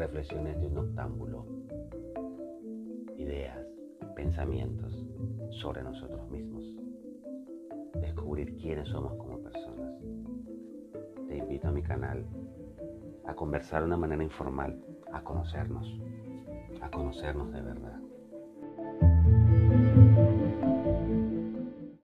reflexiones de un octámbulo, ideas, pensamientos sobre nosotros mismos, descubrir quiénes somos como personas. Te invito a mi canal a conversar de una manera informal, a conocernos, a conocernos de verdad.